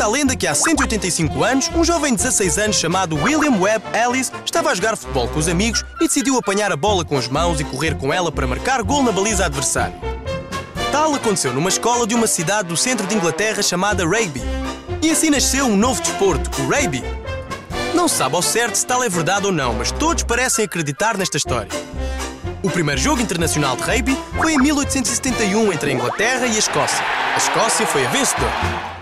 Conta a lenda que há 185 anos, um jovem de 16 anos chamado William Webb Ellis estava a jogar futebol com os amigos e decidiu apanhar a bola com as mãos e correr com ela para marcar gol na baliza adversária. Tal aconteceu numa escola de uma cidade do centro de Inglaterra chamada Rugby. E assim nasceu um novo desporto, o Rugby. Não se sabe ao certo se tal é verdade ou não, mas todos parecem acreditar nesta história. O primeiro jogo internacional de rugby foi em 1871 entre a Inglaterra e a Escócia. A Escócia foi a vencedora.